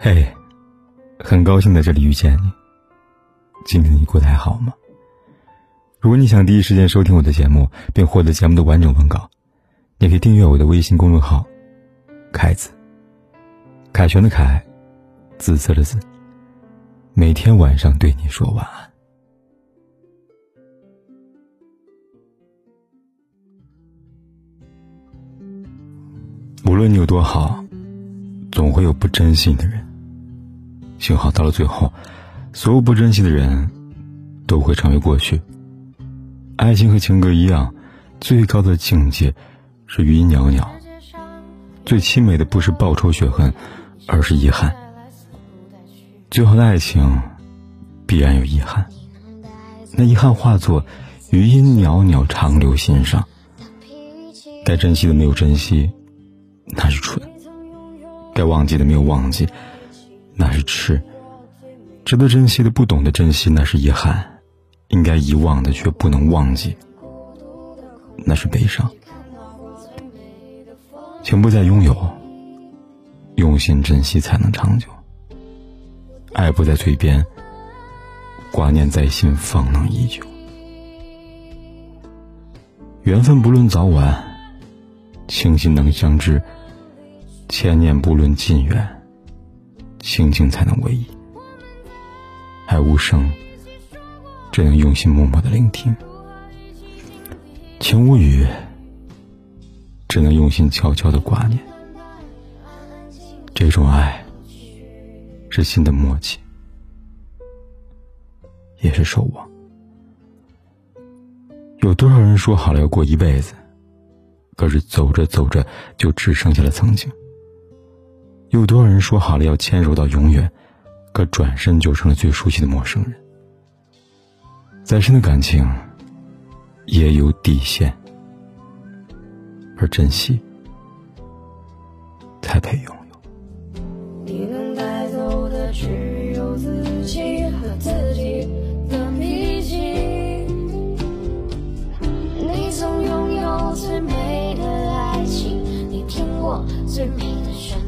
嘿，很高兴在这里遇见你。今天你过得还好吗？如果你想第一时间收听我的节目，并获得节目的完整文稿，你可以订阅我的微信公众号“凯子”。凯旋的凯，紫色的紫。每天晚上对你说晚安。无论你有多好，总会有不珍惜的人。幸好到了最后，所有不珍惜的人，都会成为过去。爱情和情歌一样，最高的境界是余音袅袅。最凄美的不是报仇雪恨，而是遗憾。最好的爱情，必然有遗憾。那遗憾化作余音袅袅，长留心上。该珍惜的没有珍惜，那是蠢；该忘记的没有忘记。那是痴，值得珍惜的不懂得珍惜，那是遗憾；应该遗忘的却不能忘记，那是悲伤。情不再拥有，用心珍惜才能长久。爱不在嘴边，挂念在心方能依旧。缘分不论早晚，庆幸能相知；千年不论近远。心情才能唯一，爱无声，只能用心默默的聆听；情无语，只能用心悄悄的挂念。这种爱，是心的默契，也是守望。有多少人说好了要过一辈子，可是走着走着就只剩下了曾经。有多少人说好了要牵手到永远，可转身就成了最熟悉的陌生人。再深的感情，也有底线，而珍惜才配拥有。你能带走的只有自己和自己的秘境。你曾拥有最美的爱情，你听过最美的旋律。